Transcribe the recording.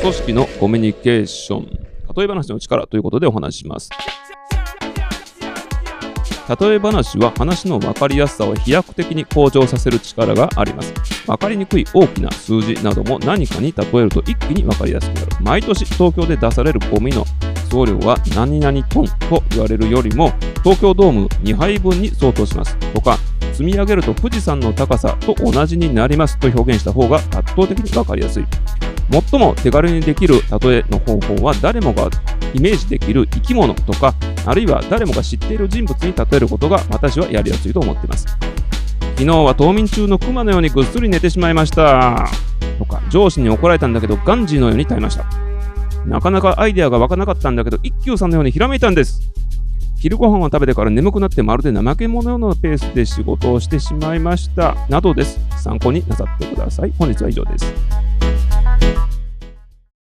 組織のコミュニケーション。例え話の力ということでお話します。例え話は話の分かりやすさを飛躍的に向上させる力があります。分かりにくい大きな数字なども何かに例えると一気に分かりやすくなる。毎年東京で出されるゴミの総量は何々トンと言われるよりも東京ドーム2杯分に相当します。とか積み上げると富士山の高さと同じになりますと表現した方が圧倒的に分かりやすい。最も手軽にできる例えの方法は誰もがイメージできる生き物とかあるいは誰もが知っている人物に例えることが私はやりやすいと思っています。昨日は冬眠中のクマのようにぐっすり寝てしまいました。とか上司に怒られたんだけどガンジーのように耐えました。なかなかアイデアが湧かなかったんだけど一休さんのようにひらめいたんです。昼ご飯を食べてから眠くなってまるで怠け者のペースで仕事をしてしまいました。などです。参考になさってください。本日は以上です。